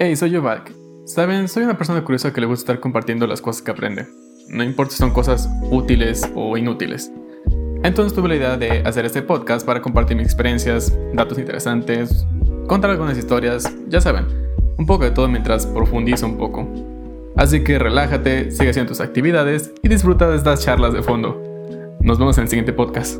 Hey, soy yo, Valk. Saben, soy una persona curiosa que le gusta estar compartiendo las cosas que aprende. No importa si son cosas útiles o inútiles. Entonces tuve la idea de hacer este podcast para compartir mis experiencias, datos interesantes, contar algunas historias, ya saben, un poco de todo mientras profundizo un poco. Así que relájate, sigue haciendo tus actividades y disfruta de estas charlas de fondo. Nos vemos en el siguiente podcast.